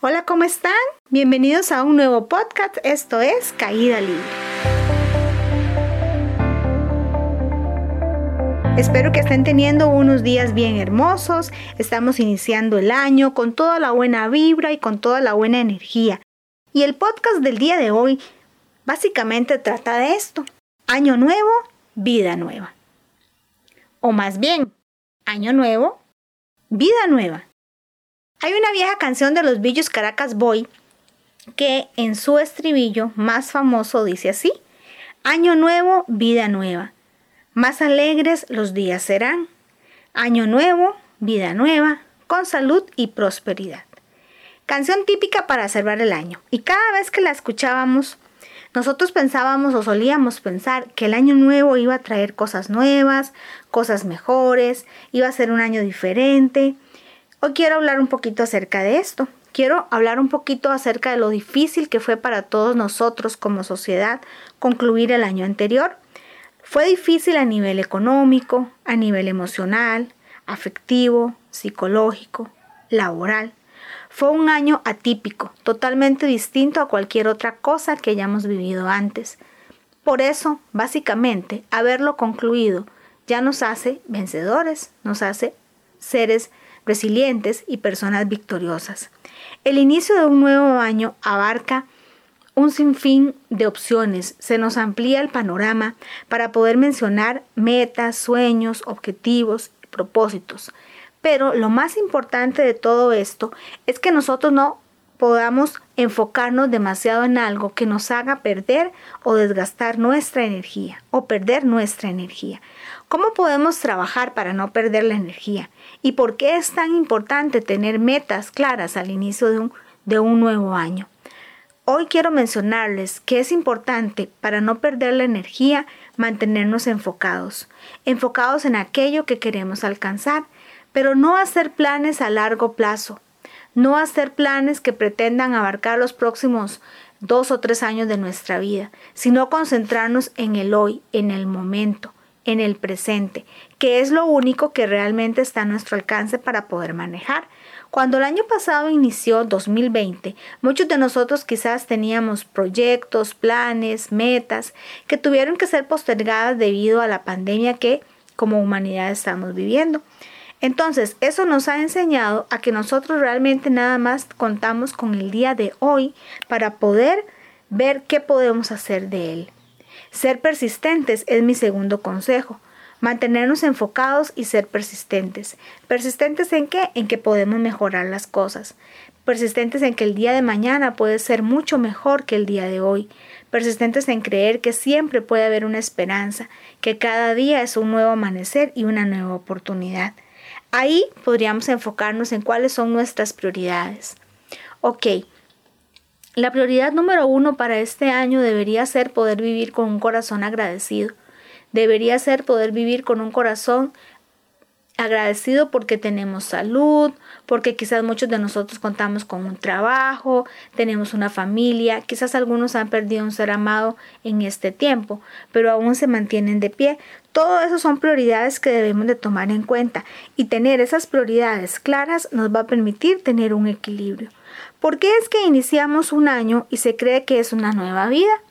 Hola, ¿cómo están? Bienvenidos a un nuevo podcast. Esto es Caída Libre. Espero que estén teniendo unos días bien hermosos. Estamos iniciando el año con toda la buena vibra y con toda la buena energía. Y el podcast del día de hoy básicamente trata de esto. Año nuevo, vida nueva. O más bien, año nuevo, vida nueva. Hay una vieja canción de los Villos Caracas Boy que en su estribillo más famoso dice así, Año nuevo, vida nueva. Más alegres los días serán. Año nuevo, vida nueva, con salud y prosperidad. Canción típica para cerrar el año. Y cada vez que la escuchábamos, nosotros pensábamos o solíamos pensar que el año nuevo iba a traer cosas nuevas, cosas mejores, iba a ser un año diferente. Hoy quiero hablar un poquito acerca de esto. Quiero hablar un poquito acerca de lo difícil que fue para todos nosotros como sociedad concluir el año anterior. Fue difícil a nivel económico, a nivel emocional, afectivo, psicológico, laboral. Fue un año atípico, totalmente distinto a cualquier otra cosa que hayamos vivido antes. Por eso, básicamente, haberlo concluido ya nos hace vencedores, nos hace seres resilientes y personas victoriosas. El inicio de un nuevo año abarca un sinfín de opciones, se nos amplía el panorama para poder mencionar metas, sueños, objetivos, propósitos. Pero lo más importante de todo esto es que nosotros no podamos enfocarnos demasiado en algo que nos haga perder o desgastar nuestra energía o perder nuestra energía. ¿Cómo podemos trabajar para no perder la energía? ¿Y por qué es tan importante tener metas claras al inicio de un, de un nuevo año? Hoy quiero mencionarles que es importante para no perder la energía mantenernos enfocados, enfocados en aquello que queremos alcanzar, pero no hacer planes a largo plazo, no hacer planes que pretendan abarcar los próximos dos o tres años de nuestra vida, sino concentrarnos en el hoy, en el momento, en el presente, que es lo único que realmente está a nuestro alcance para poder manejar. Cuando el año pasado inició 2020, muchos de nosotros quizás teníamos proyectos, planes, metas que tuvieron que ser postergadas debido a la pandemia que como humanidad estamos viviendo. Entonces, eso nos ha enseñado a que nosotros realmente nada más contamos con el día de hoy para poder ver qué podemos hacer de él. Ser persistentes es mi segundo consejo. Mantenernos enfocados y ser persistentes. ¿Persistentes en qué? En que podemos mejorar las cosas. Persistentes en que el día de mañana puede ser mucho mejor que el día de hoy. Persistentes en creer que siempre puede haber una esperanza, que cada día es un nuevo amanecer y una nueva oportunidad. Ahí podríamos enfocarnos en cuáles son nuestras prioridades. Ok, la prioridad número uno para este año debería ser poder vivir con un corazón agradecido. Debería ser poder vivir con un corazón agradecido porque tenemos salud, porque quizás muchos de nosotros contamos con un trabajo, tenemos una familia, quizás algunos han perdido un ser amado en este tiempo, pero aún se mantienen de pie. Todo eso son prioridades que debemos de tomar en cuenta y tener esas prioridades claras nos va a permitir tener un equilibrio. ¿Por qué es que iniciamos un año y se cree que es una nueva vida?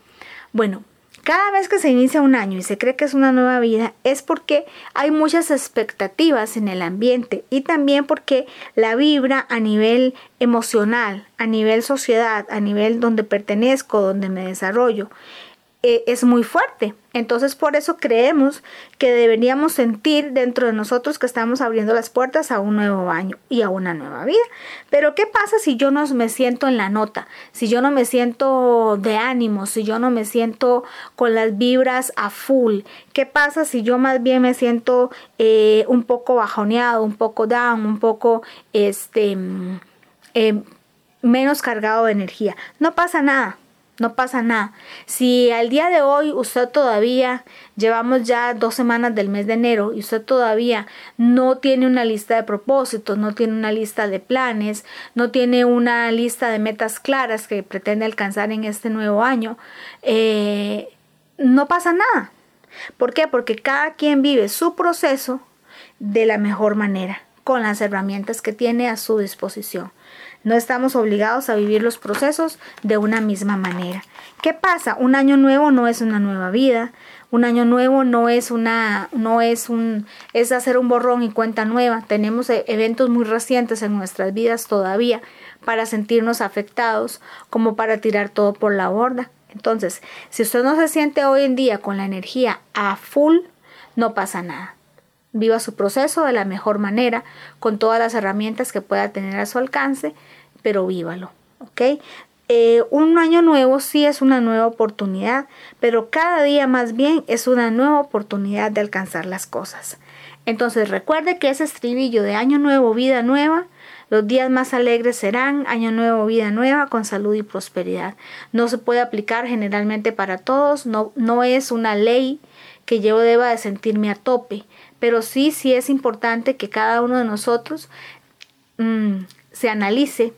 Bueno, cada vez que se inicia un año y se cree que es una nueva vida es porque hay muchas expectativas en el ambiente y también porque la vibra a nivel emocional, a nivel sociedad, a nivel donde pertenezco, donde me desarrollo, eh, es muy fuerte. Entonces por eso creemos que deberíamos sentir dentro de nosotros que estamos abriendo las puertas a un nuevo año y a una nueva vida. Pero ¿qué pasa si yo no me siento en la nota? Si yo no me siento de ánimo, si yo no me siento con las vibras a full. ¿Qué pasa si yo más bien me siento eh, un poco bajoneado, un poco down, un poco este... Mm, eh, menos cargado de energía. No pasa nada no pasa nada. Si al día de hoy usted todavía, llevamos ya dos semanas del mes de enero y usted todavía no tiene una lista de propósitos, no tiene una lista de planes, no tiene una lista de metas claras que pretende alcanzar en este nuevo año, eh, no pasa nada. ¿Por qué? Porque cada quien vive su proceso de la mejor manera, con las herramientas que tiene a su disposición. No estamos obligados a vivir los procesos de una misma manera. ¿Qué pasa? Un año nuevo no es una nueva vida. Un año nuevo no es una, no es un, es hacer un borrón y cuenta nueva. Tenemos e, eventos muy recientes en nuestras vidas todavía para sentirnos afectados, como para tirar todo por la borda. Entonces, si usted no se siente hoy en día con la energía a full, no pasa nada. Viva su proceso de la mejor manera, con todas las herramientas que pueda tener a su alcance, pero vívalo, ¿ok? Eh, un año nuevo sí es una nueva oportunidad, pero cada día más bien es una nueva oportunidad de alcanzar las cosas. Entonces recuerde que ese estribillo de año nuevo, vida nueva, los días más alegres serán año nuevo, vida nueva, con salud y prosperidad. No se puede aplicar generalmente para todos, no, no es una ley que yo deba de sentirme a tope, pero sí, sí es importante que cada uno de nosotros mm, se analice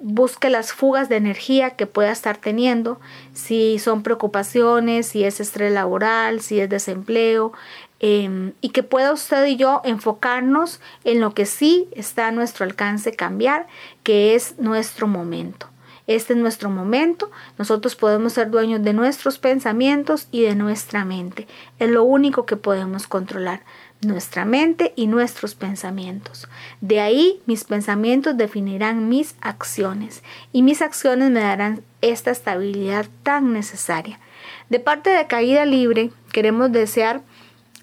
busque las fugas de energía que pueda estar teniendo, si son preocupaciones, si es estrés laboral, si es desempleo, em, y que pueda usted y yo enfocarnos en lo que sí está a nuestro alcance cambiar, que es nuestro momento. Este es nuestro momento, nosotros podemos ser dueños de nuestros pensamientos y de nuestra mente. Es lo único que podemos controlar nuestra mente y nuestros pensamientos. De ahí mis pensamientos definirán mis acciones y mis acciones me darán esta estabilidad tan necesaria. De parte de Caída Libre queremos desear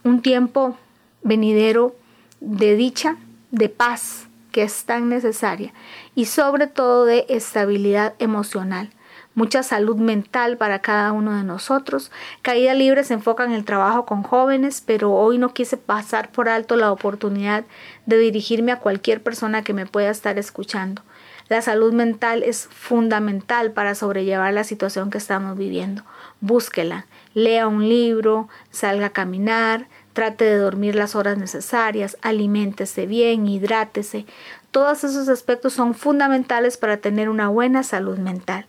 un tiempo venidero de dicha, de paz, que es tan necesaria, y sobre todo de estabilidad emocional mucha salud mental para cada uno de nosotros. Caída Libre se enfoca en el trabajo con jóvenes, pero hoy no quise pasar por alto la oportunidad de dirigirme a cualquier persona que me pueda estar escuchando. La salud mental es fundamental para sobrellevar la situación que estamos viviendo. Búsquela, lea un libro, salga a caminar, trate de dormir las horas necesarias, aliméntese bien, hidrátese. Todos esos aspectos son fundamentales para tener una buena salud mental.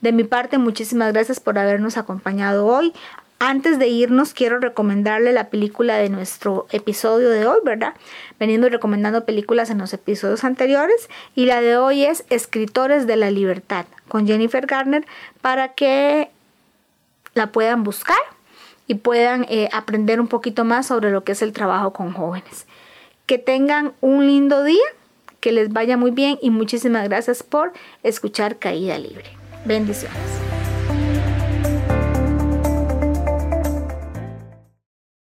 De mi parte, muchísimas gracias por habernos acompañado hoy. Antes de irnos, quiero recomendarle la película de nuestro episodio de hoy, ¿verdad? Veniendo recomendando películas en los episodios anteriores. Y la de hoy es Escritores de la Libertad, con Jennifer Garner, para que la puedan buscar y puedan eh, aprender un poquito más sobre lo que es el trabajo con jóvenes. Que tengan un lindo día, que les vaya muy bien y muchísimas gracias por escuchar Caída Libre. Bendiciones.